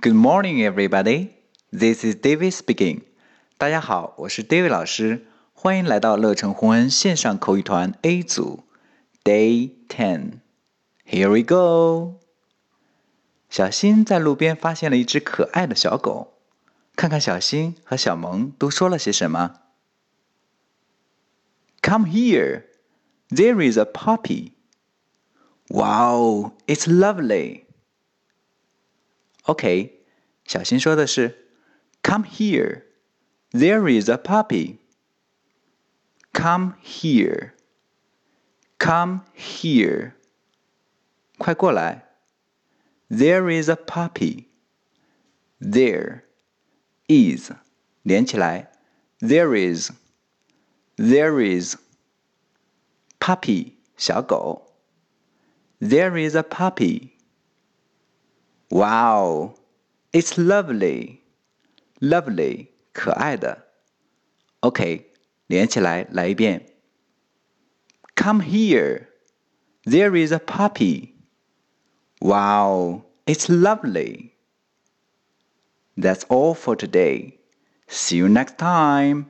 Good morning, everybody. This is David speaking. 大家好，我是 David 老师，欢迎来到乐成红恩线上口语团 A 组 Day Ten. Here we go. 小新在路边发现了一只可爱的小狗，看看小新和小萌都说了些什么。Come here. There is a puppy. Wow, it's lovely. OK，小新说的是，Come here. There is a puppy. Come here. Come here. 快过来。There is a puppy. There is 连起来。There is. There is puppy 小狗。There is a puppy. Wow, it's lovely. Lovely 可爱的。OK，连起来来一遍。Come here. There is a puppy. Wow, it's lovely. That's all for today. See you next time.